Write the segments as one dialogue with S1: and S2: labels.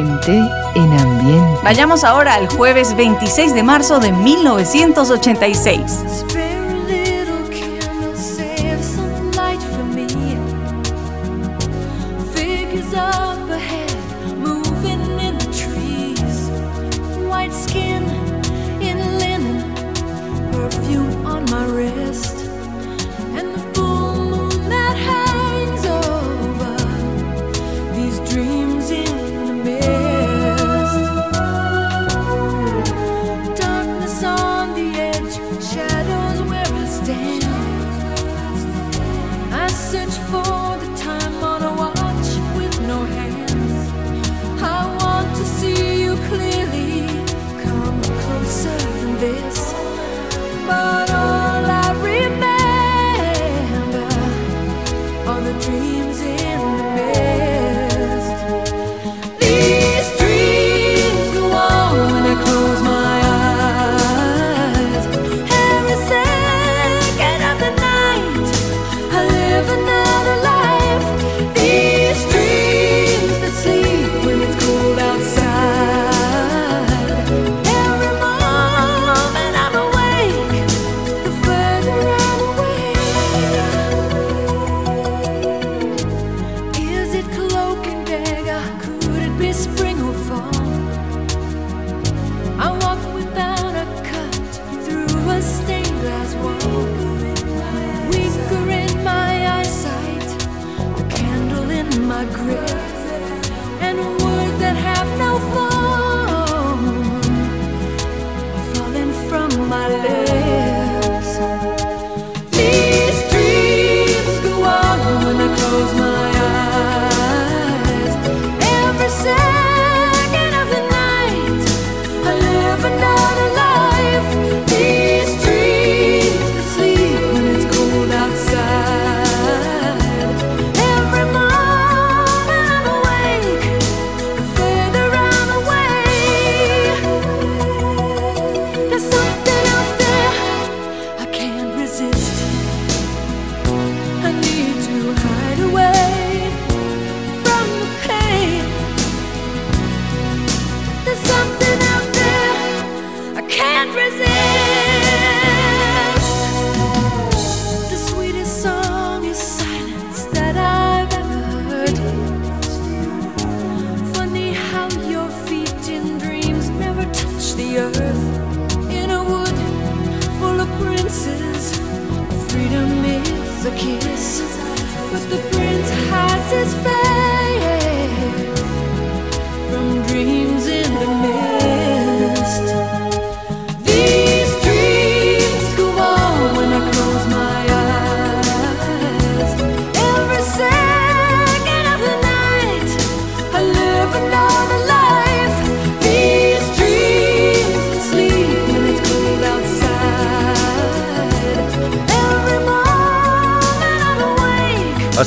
S1: En ambiente.
S2: Vayamos ahora al jueves 26 de marzo de 1986.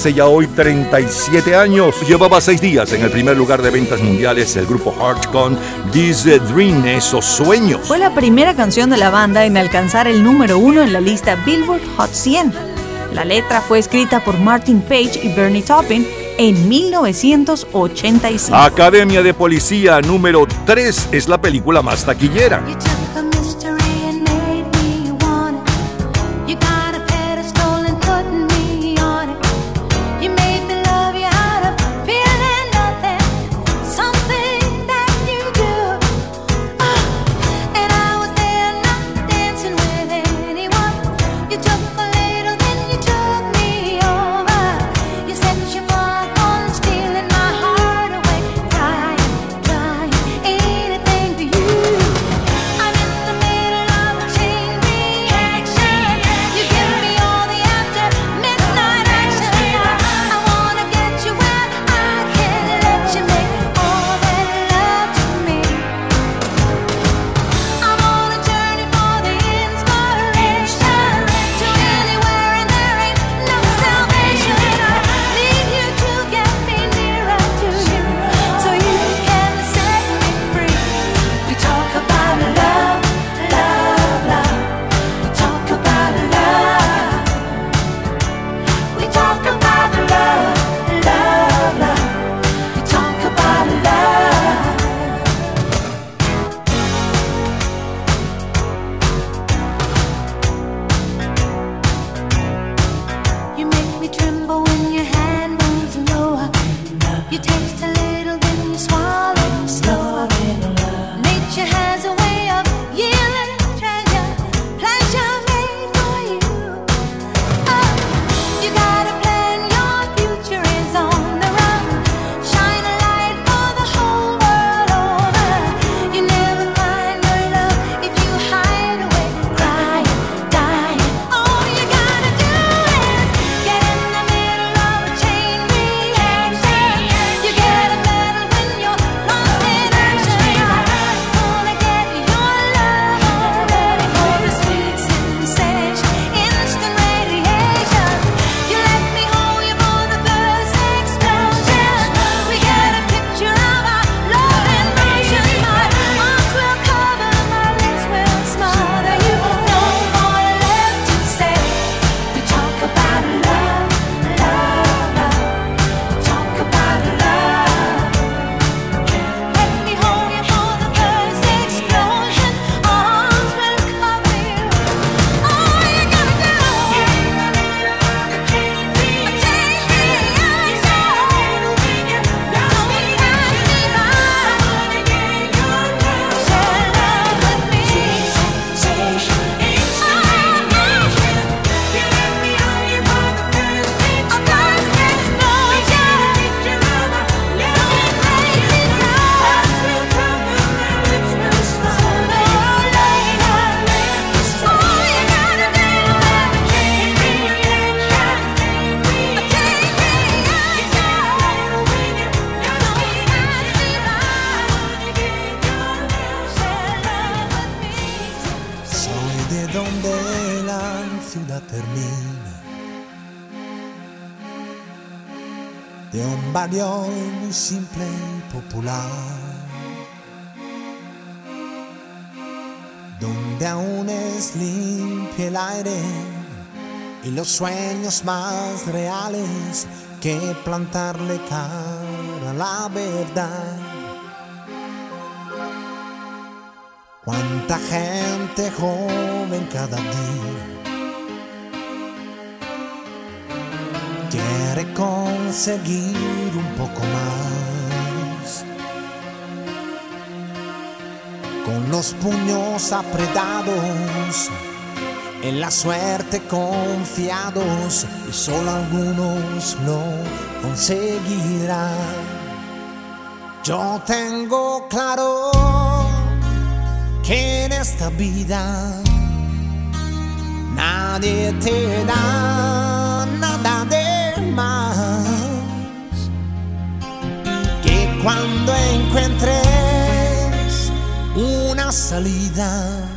S3: Hace ya hoy 37 años, llevaba seis días en el primer lugar de ventas mundiales el grupo Heart con This Dream, esos sueños.
S2: Fue la primera canción de la banda en alcanzar el número uno en la lista Billboard Hot 100. La letra fue escrita por Martin Page y Bernie Taupin en 1985.
S3: Academia de Policía número 3 es la película más taquillera.
S4: Los sueños más reales que plantarle cara a la verdad. Cuánta gente joven cada día quiere conseguir un poco más. Con los puños apretados en la suerte confiados y solo algunos lo conseguirán. Yo tengo claro que en esta vida nadie te da nada de más. Cuando encuentres una salida,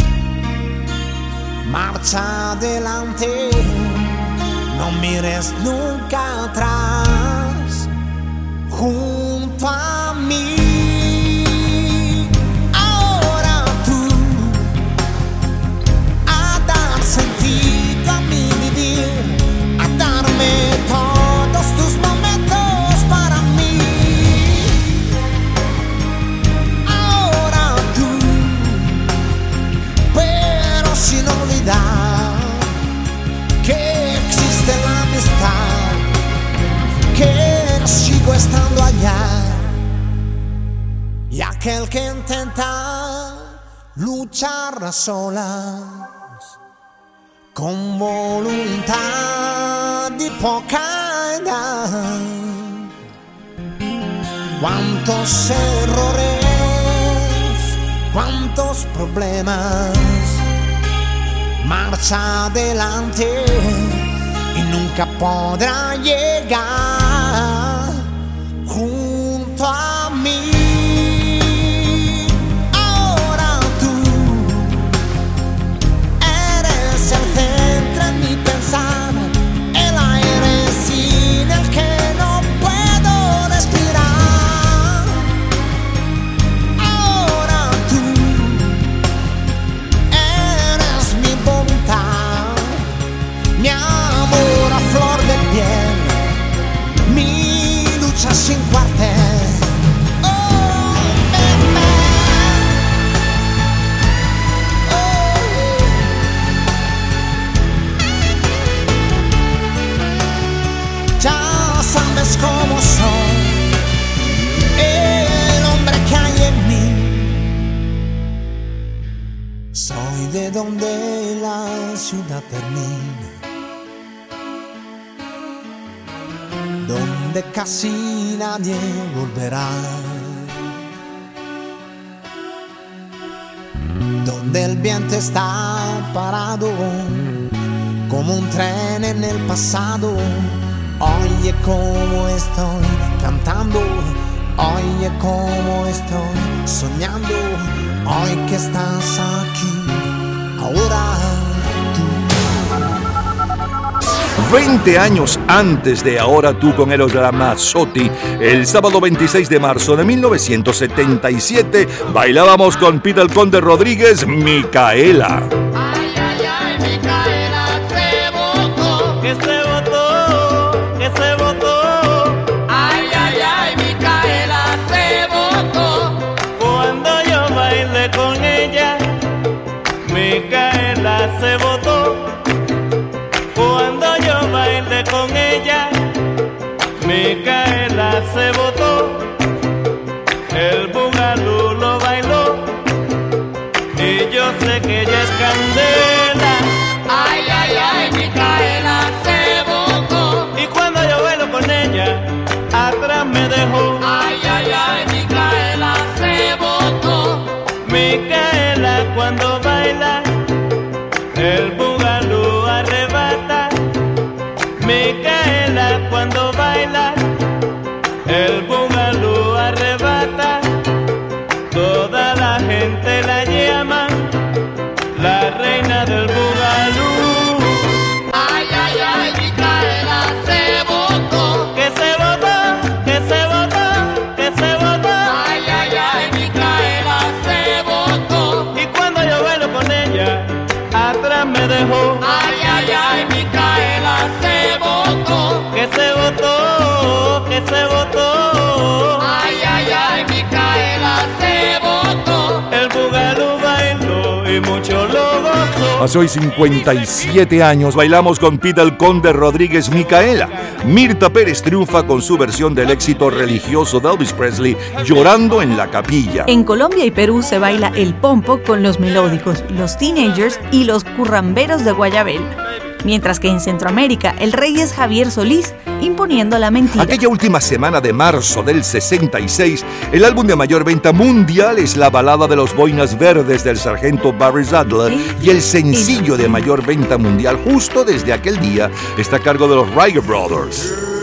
S4: marcha adelante, no mires nunca atrás, junto a mí. Aquel que intenta luchar a solas con voluntad y poca edad. Cuántos errores, cuántos problemas, marcha adelante y nunca podrá llegar casi nadie volverá, donde el viento está parado como un tren en el pasado. Oye cómo estoy cantando, oye cómo estoy soñando, hoy que estás aquí, ahora
S3: 20 años antes de Ahora tú con Eros Ramazzotti, el sábado 26 de marzo de 1977, bailábamos con Peter Conde Rodríguez, Micaela.
S5: Yo sé que ella es candela.
S6: Ay, ay, ay, Micaela se votó.
S5: Y cuando yo bailo con ella, atrás me dejó.
S6: Ay, ay, ay, votó,
S5: que se votó.
S6: Ay, ay, ay, Micaela se votó.
S5: El bugalú bailó y mucho lo gozó.
S3: Hace hoy 57 años bailamos con Peter Conde Rodríguez Micaela. Mirta Pérez triunfa con su versión del éxito religioso de Elvis Presley, Llorando en la capilla.
S2: En Colombia y Perú se baila el pompo con los melódicos, los teenagers y los curramberos de Guayabel. Mientras que en Centroamérica el rey es Javier Solís, imponiendo la mentira.
S3: Aquella última semana de marzo del 66, el álbum de mayor venta mundial es la balada de los boinas verdes del sargento Barry Sadler y el sencillo de mayor venta mundial justo desde aquel día está a cargo de los Ryder Brothers.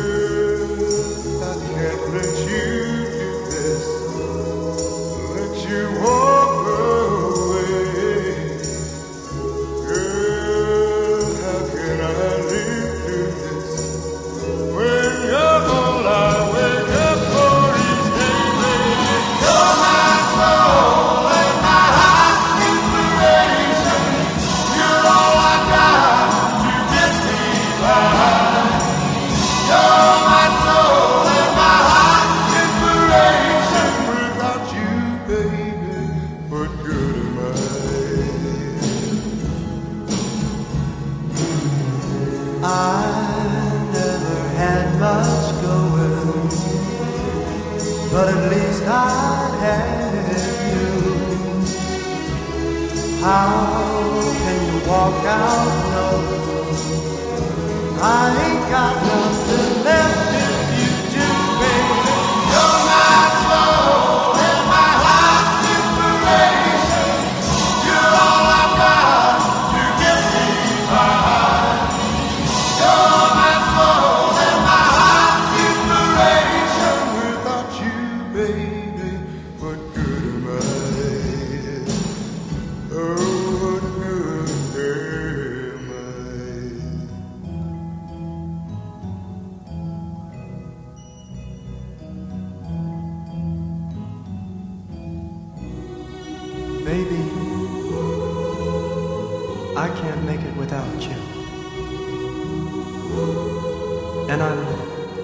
S7: And I'm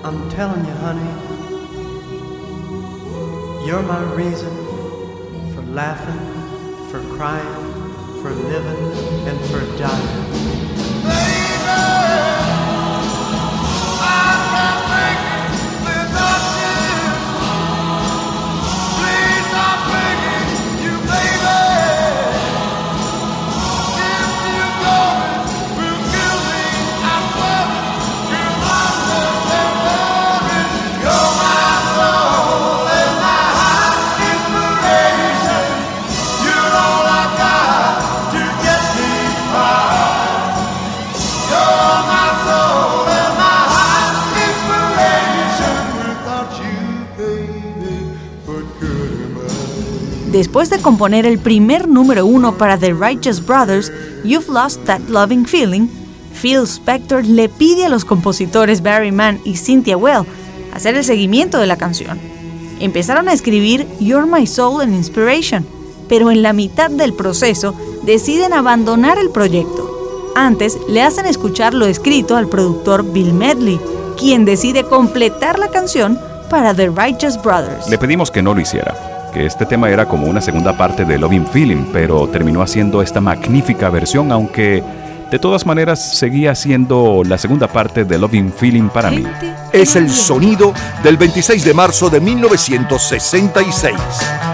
S7: I'm telling you, honey, you're my reason for laughing, for crying, for living, and for dying.
S8: Después de componer el primer número uno para The Righteous Brothers, You've Lost That Loving Feeling, Phil Spector le pide a los compositores Barry Mann y Cynthia Well hacer el seguimiento de la canción. Empezaron a escribir You're My Soul and Inspiration, pero en la mitad del proceso deciden abandonar el proyecto. Antes le hacen escuchar lo escrito al productor Bill Medley, quien decide completar la canción para The Righteous Brothers.
S9: Le pedimos que no lo hiciera, este tema era como una segunda parte de Loving Feeling, pero terminó haciendo esta magnífica versión, aunque de todas maneras seguía siendo la segunda parte de Loving Feeling para mí.
S10: Es el sonido del 26 de marzo de 1966.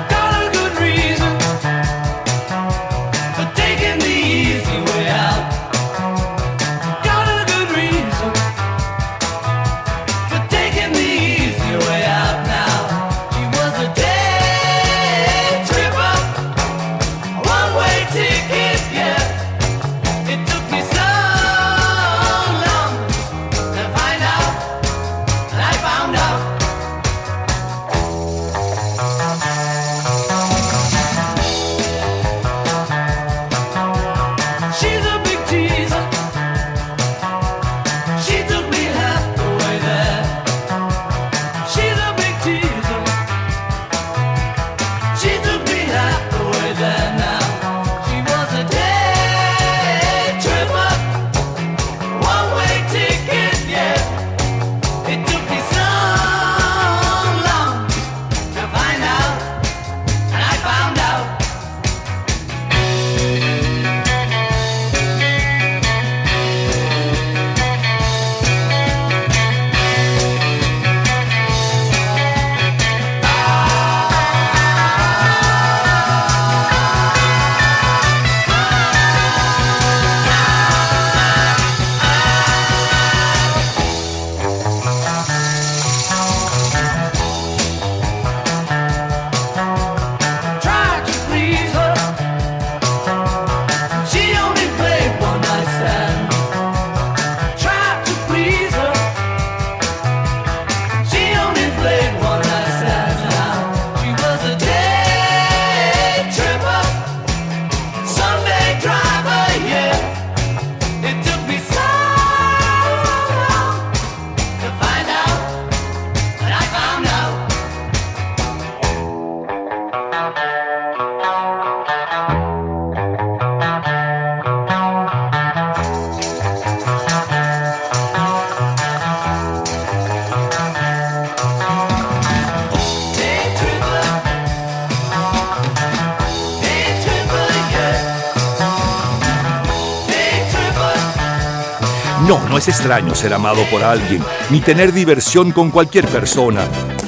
S10: Es extraño ser amado por alguien, ni tener diversión con cualquier persona.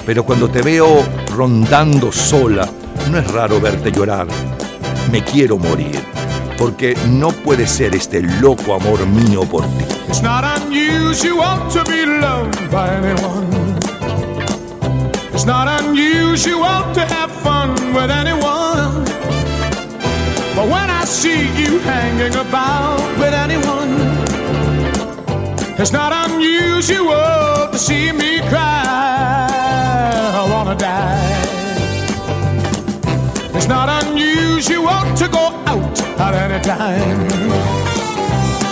S10: Pero cuando te veo rondando sola, no es raro verte llorar. Me quiero morir, porque no puede ser este loco amor mío por ti.
S11: It's not unusual to be loved by anyone. It's not unusual to have fun with anyone. But when I see you hanging about with anyone, It's not unusual to see me cry. I wanna die. It's not unusual to go out at any time.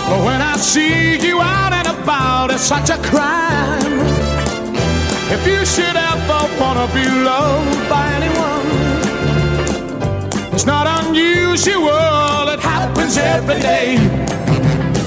S11: But when I see you out and about, it's such a crime. If you should ever wanna be loved by anyone, it's not unusual, it happens every day.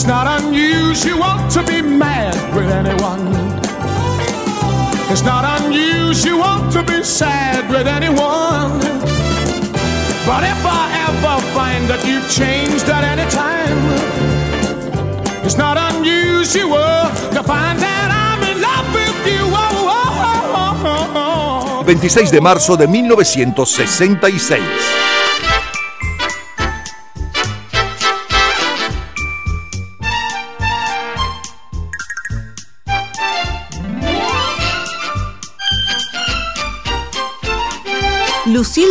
S11: It's not unusual to be mad with anyone. It's not unusual to be sad with anyone. But if I ever find that you've changed at any time, it's not unusual to find that I'm in love with you. Oh, oh, oh,
S10: 26 de marzo de 1966.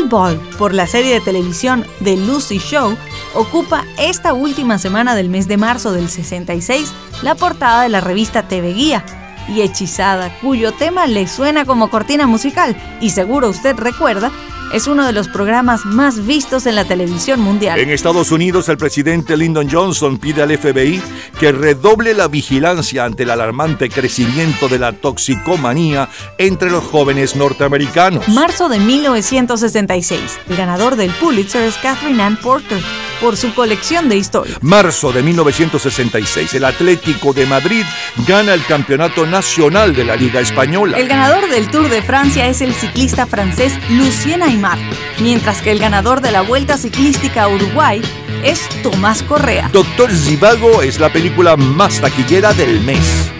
S8: Por la serie de televisión The Lucy Show, ocupa esta última semana del mes de marzo del 66 la portada de la revista TV Guía y Hechizada, cuyo tema le suena como cortina musical y seguro usted recuerda es uno de los programas más vistos en la televisión mundial.
S10: En Estados Unidos, el presidente Lyndon Johnson pide al FBI que redoble la vigilancia ante el alarmante crecimiento de la toxicomanía entre los jóvenes norteamericanos.
S8: Marzo de 1966. El ganador del Pulitzer es Catherine Ann Porter por su colección de historias.
S10: Marzo de 1966, el Atlético de Madrid gana el Campeonato Nacional de la Liga Española.
S8: El ganador del Tour de Francia es el ciclista francés Lucien Aymar, mientras que el ganador de la Vuelta Ciclística a Uruguay es Tomás Correa.
S10: Doctor Zivago es la película más taquillera del mes.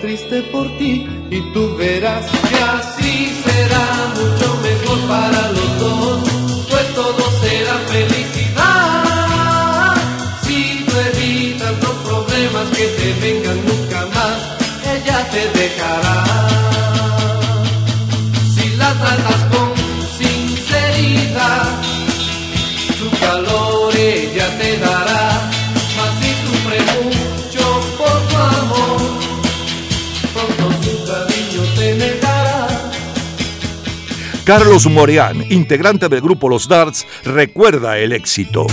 S12: Triste por ti y tú verás
S3: Carlos Moreán, integrante del grupo Los Darts, recuerda el éxito.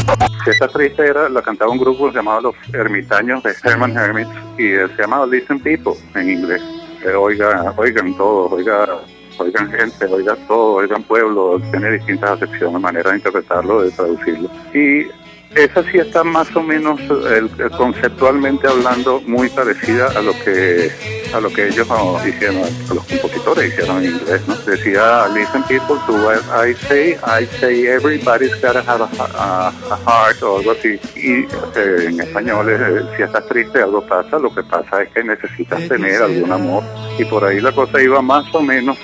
S13: Si está triste era, la cantaba un grupo llamado Los Ermitaños de Herman Hermits y se llamaba Listen People en inglés. Eh, oiga, oigan todo, oiga, oigan gente, oigan todo, oigan pueblo, tiene distintas acepciones, manera de interpretarlo, de traducirlo. Y esa sí está más o menos el- el conceptualmente hablando muy parecida a lo que a lo que ellos oh, hicieron, a los compositores hicieron en inglés, ¿no? Decía, listen people to what I say, I say everybody's gotta have a, a- a heart o algo así. Y eh, en español, eh, si estás triste, algo pasa, lo que pasa es que necesitas tener algún amor. Y por ahí la cosa iba más o menos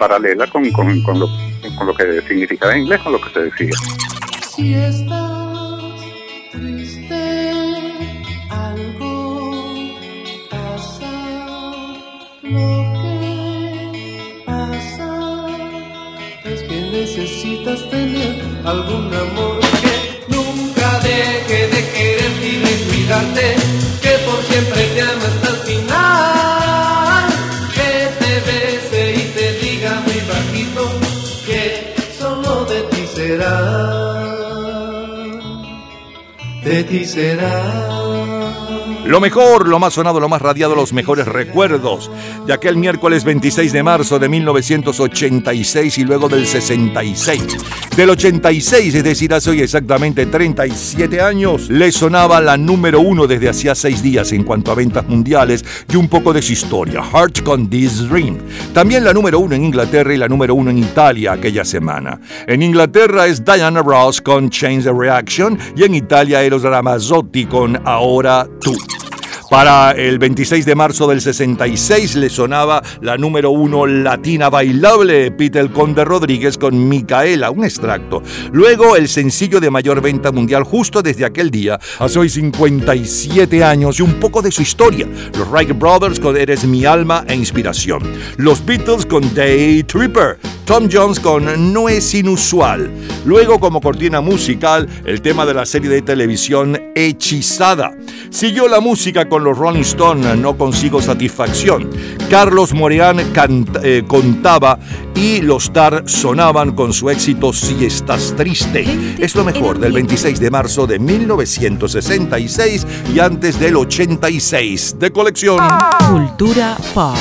S13: paralela con, con, con lo, con lo que significaba en inglés, con lo que se decía.
S12: Necesitas tener algún amor que nunca deje de quererte y de cuidarte, que por siempre te ama hasta el final. Que te bese y te diga muy bajito que solo de ti será. De ti será.
S3: Lo mejor, lo más sonado, lo más radiado, los mejores recuerdos de aquel miércoles 26 de marzo de 1986 y luego del 66. Del 86, es decir, hace hoy exactamente 37 años, le sonaba la número uno desde hacía seis días en cuanto a ventas mundiales y un poco de su historia, Heart con This Dream. También la número uno en Inglaterra y la número uno en Italia aquella semana. En Inglaterra es Diana Ross con Change the Reaction y en Italia Eros Ramazzotti con Ahora tú. Para el 26 de marzo del 66 le sonaba la número uno latina bailable, Peter Conde Rodríguez con Micaela, un extracto. Luego el sencillo de mayor venta mundial justo desde aquel día, hace hoy 57 años y un poco de su historia. Los Wright Brothers con Eres mi alma e inspiración. Los Beatles con Day Tripper. Tom Jones con No es inusual. Luego como cortina musical, el tema de la serie de televisión Hechizada. Siguió la música con los Rolling Stones, No consigo satisfacción. Carlos Moreán eh, contaba y los Tar sonaban con su éxito Si estás triste. Es lo mejor del 26 de marzo de 1966 y antes del 86 de colección.
S14: Cultura pop.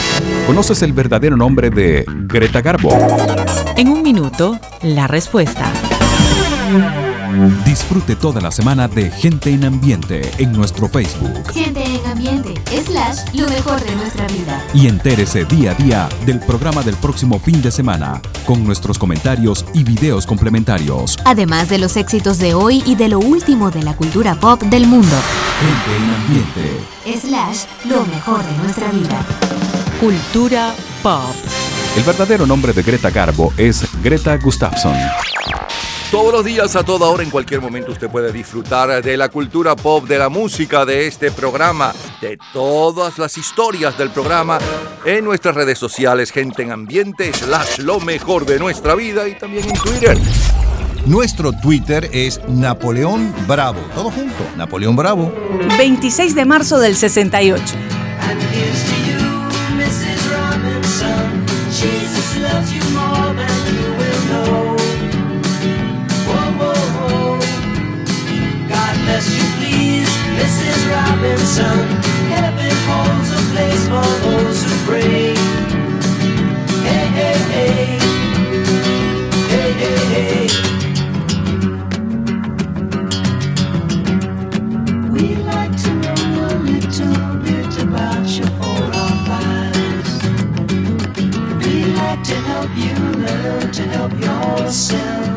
S15: ¿Conoces el verdadero nombre de Greta Garbo?
S14: En un minuto, la respuesta.
S9: Disfrute toda la semana de Gente en Ambiente en nuestro Facebook
S16: Gente en ambiente, slash, lo mejor de nuestra vida.
S9: y entérese día a día del programa del próximo fin de semana con nuestros comentarios y videos complementarios.
S16: Además de los éxitos de hoy y de lo último de la cultura pop del mundo.
S9: Gente en Ambiente.
S16: Slash, lo mejor de nuestra vida.
S14: Cultura pop.
S15: El verdadero nombre de Greta Garbo es Greta Gustafsson.
S3: Todos los días, a toda hora, en cualquier momento, usted puede disfrutar de la cultura pop, de la música, de este programa, de todas las historias del programa en nuestras redes sociales, gente en ambiente, slash lo mejor de nuestra vida y también en Twitter. Nuestro Twitter es Napoleón Bravo. Todo junto, Napoleón Bravo.
S14: 26 de marzo del 68.
S17: Mrs. Robinson. Heaven holds a place for those who pray. Hey, hey, hey. Hey, hey, hey. We'd like to know a little bit about your oral files. We'd like to help you learn to help yourself.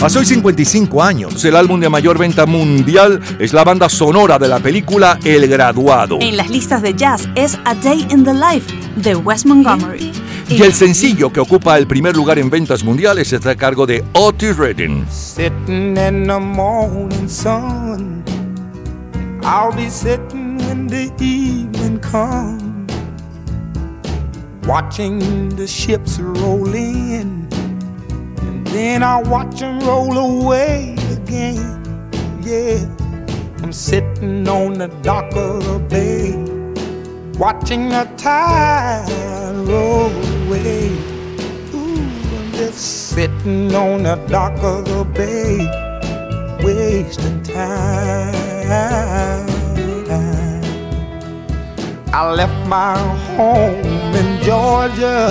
S3: Hace hoy 55 años, el álbum de mayor venta mundial es la banda sonora de la película El Graduado.
S2: En las listas de jazz es A Day in the Life de Wes Montgomery.
S3: Y el sencillo que ocupa el primer lugar en ventas mundiales está a cargo de Otis Redding.
S18: Sitting in the morning sun. I'll be sitting when the evening comes. Watching the ships roll in. Then I watch them roll away again. Yeah. I'm sitting on the dock of the bay. Watching the tide roll away. Ooh, I'm just sitting on the dock of the bay, wasting time. I left my home in Georgia,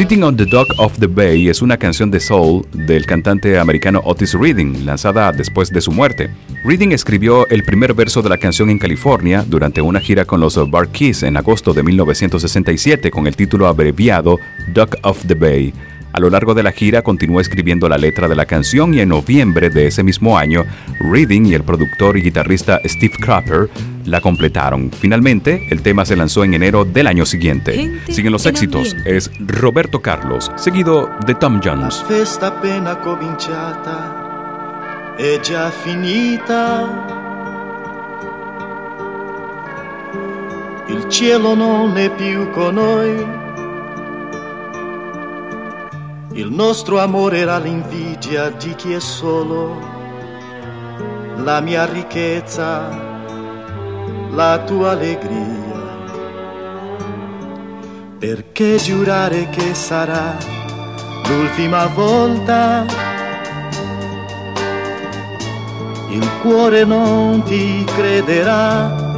S9: Sitting on the Dock of the Bay es una canción de soul del cantante americano Otis Redding, lanzada después de su muerte. Redding escribió el primer verso de la canción en California durante una gira con los Bar Keys en agosto de 1967 con el título abreviado Dock of the Bay. A lo largo de la gira continuó escribiendo la letra de la canción y en noviembre de ese mismo año, Reading y el productor y guitarrista Steve Crapper la completaron. Finalmente, el tema se lanzó en enero del año siguiente. Siguen los éxitos, es Roberto Carlos, seguido de Tom Jones.
S19: festa appena cominciata è già finita. Il cielo non è più con noi. Il nostro amore era l'invidia di chi è solo. La mia ricchezza, la tua allegria. Perché giurare che sarà l'ultima volta? Il cuore non ti crederà.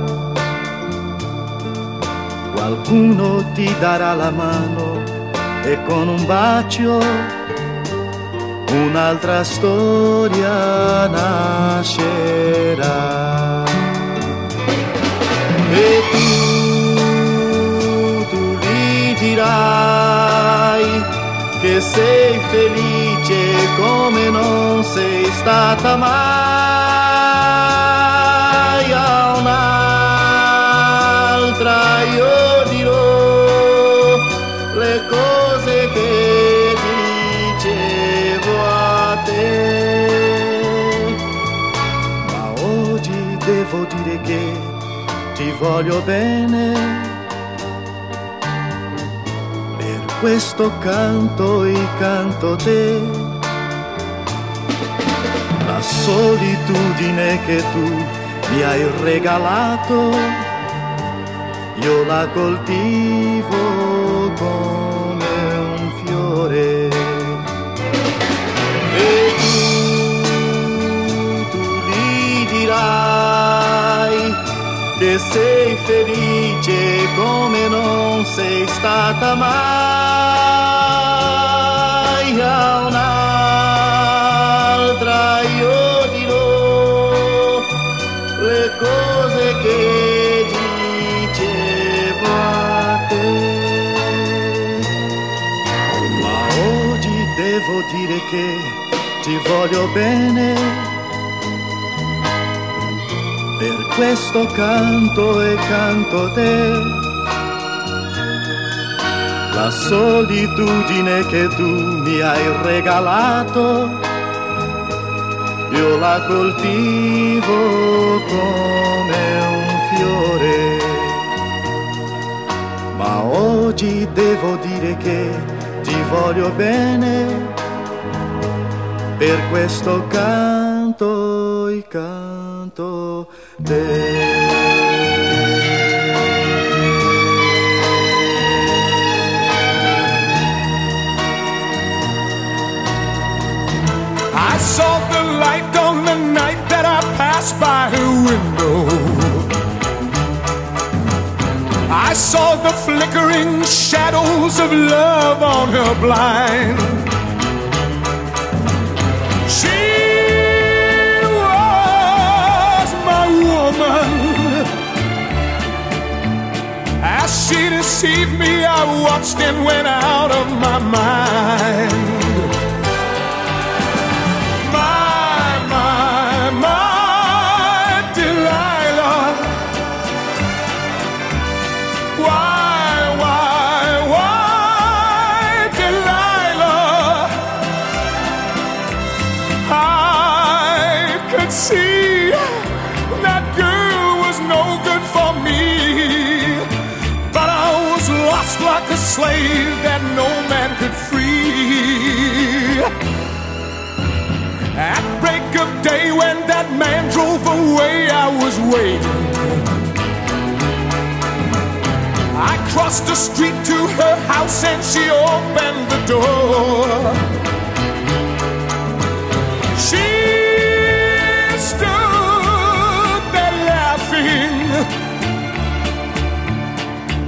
S19: Qualcuno ti darà la mano e con un bacio un'altra storia nascerà. E tu, tu gli dirai che sei felice come non sei stata mai voglio bene. Per questo canto e canto te. La solitudine che tu mi hai regalato io la coltivo come un fiore che sei felice come non sei stata mai a un'altra io dirò le cose che dicevo a te ma oggi devo dire che ti voglio bene per questo canto e canto te. La solitudine che tu mi hai regalato, io la coltivo come un fiore. Ma oggi devo dire che ti voglio bene, per questo canto e canto.
S11: I saw the light on the night that I passed by her window. I saw the flickering shadows of love on her blind. Deceived me, I watched and went out of my mind. Slave that no man could free. At break of day, when that man drove away, I was waiting. I crossed the street to her house and she opened the door. She stood there laughing.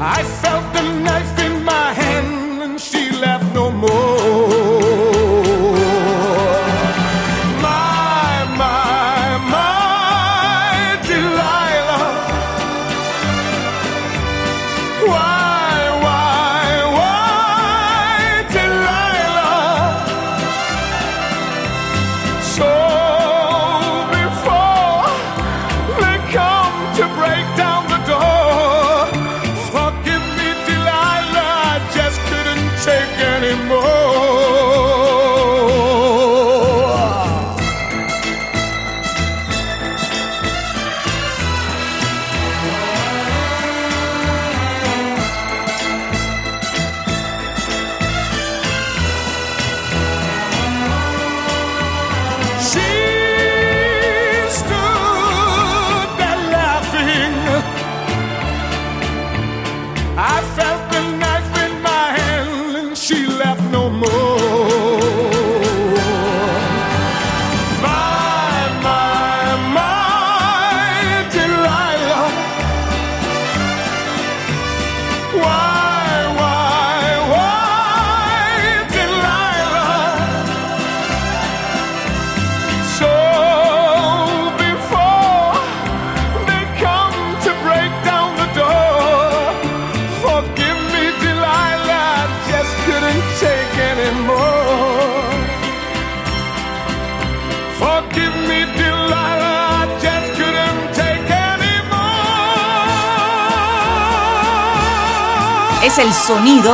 S11: I felt the knife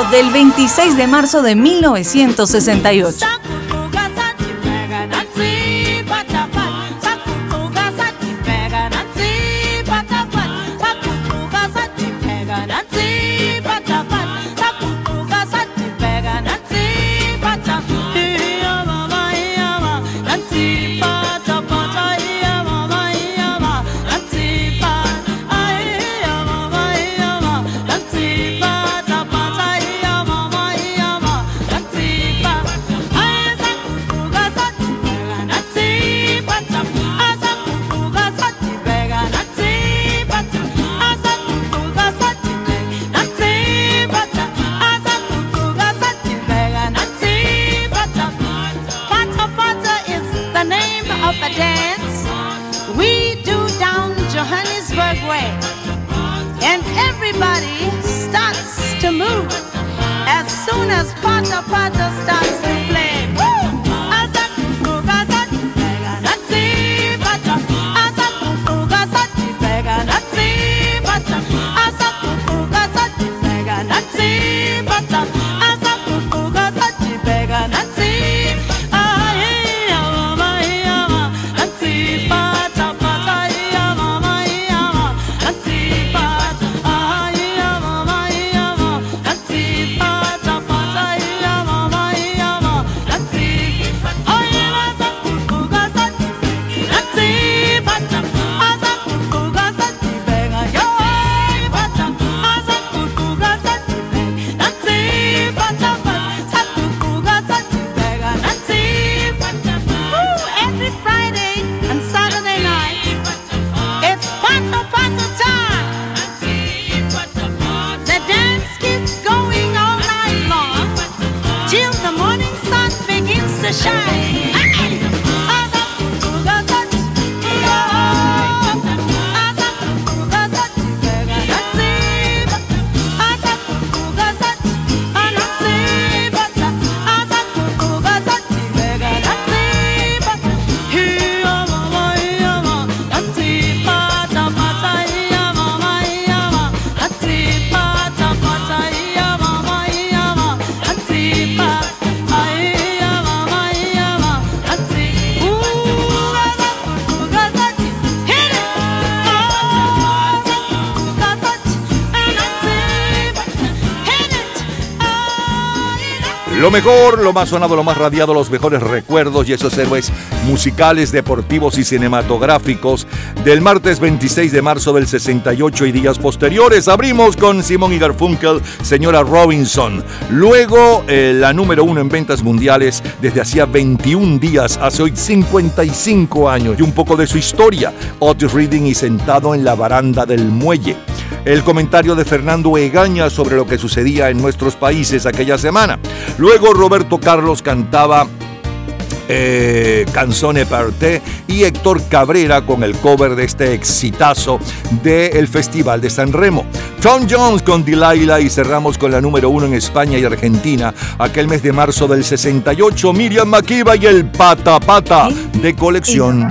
S2: del 26 de marzo de 1968.
S20: Soon as Pata Pata starts
S3: Lo mejor, lo más sonado, lo más radiado, los mejores recuerdos y esos héroes musicales, deportivos y cinematográficos del martes 26 de marzo del 68 y días posteriores. Abrimos con Simón y Garfunkel, señora Robinson. Luego, eh, la número uno en ventas mundiales desde hacía 21 días, hace hoy 55 años. Y un poco de su historia. Otis Reading y sentado en la baranda del muelle el comentario de Fernando Egaña sobre lo que sucedía en nuestros países aquella semana. Luego Roberto Carlos cantaba eh, Canzone per te y Héctor Cabrera con el cover de este exitazo del Festival de San Remo. Tom Jones con Delilah y cerramos con la número uno en España y Argentina aquel mes de marzo del 68, Miriam Makiba y el Pata Pata de colección.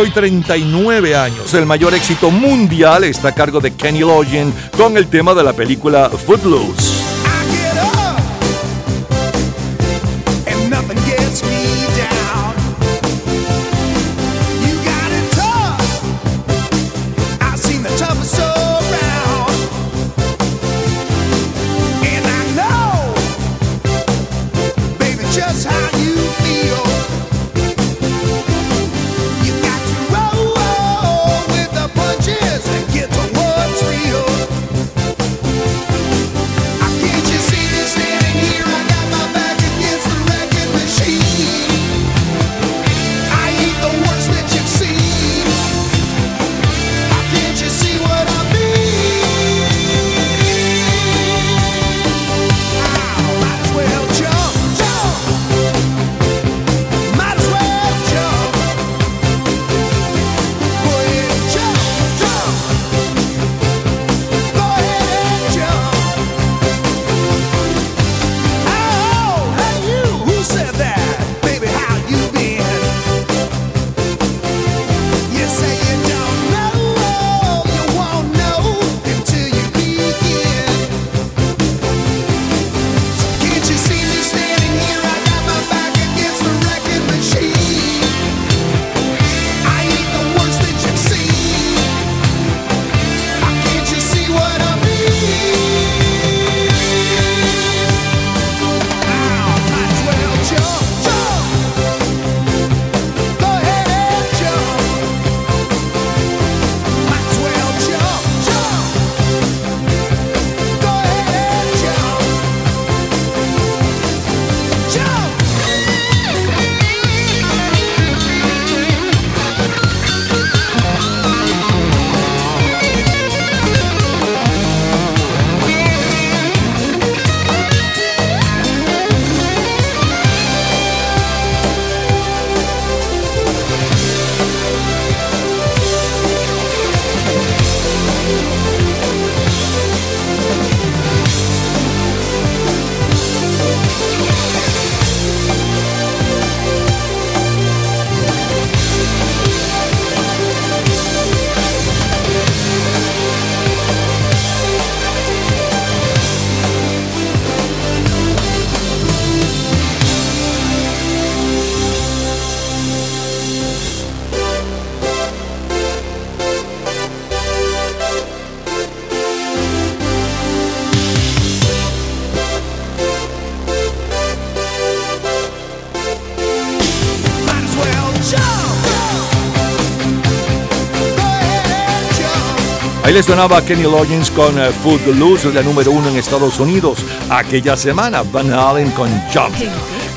S21: Soy 39 años. El mayor éxito mundial está a cargo de Kenny Loggins con el tema de la película Footloose. Ahí le sonaba Kenny Loggins con uh, Footloose, la número uno en Estados Unidos. Aquella semana, Van Halen con Jump.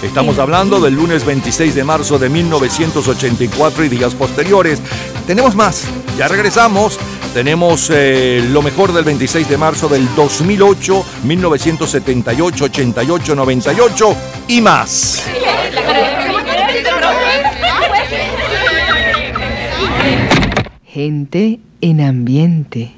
S21: Estamos hablando del lunes 26 de marzo de 1984 y días posteriores. Tenemos más, ya regresamos. Tenemos eh, lo mejor del 26 de marzo del 2008, 1978, 88, 98 y más.
S1: Gente en ambiente.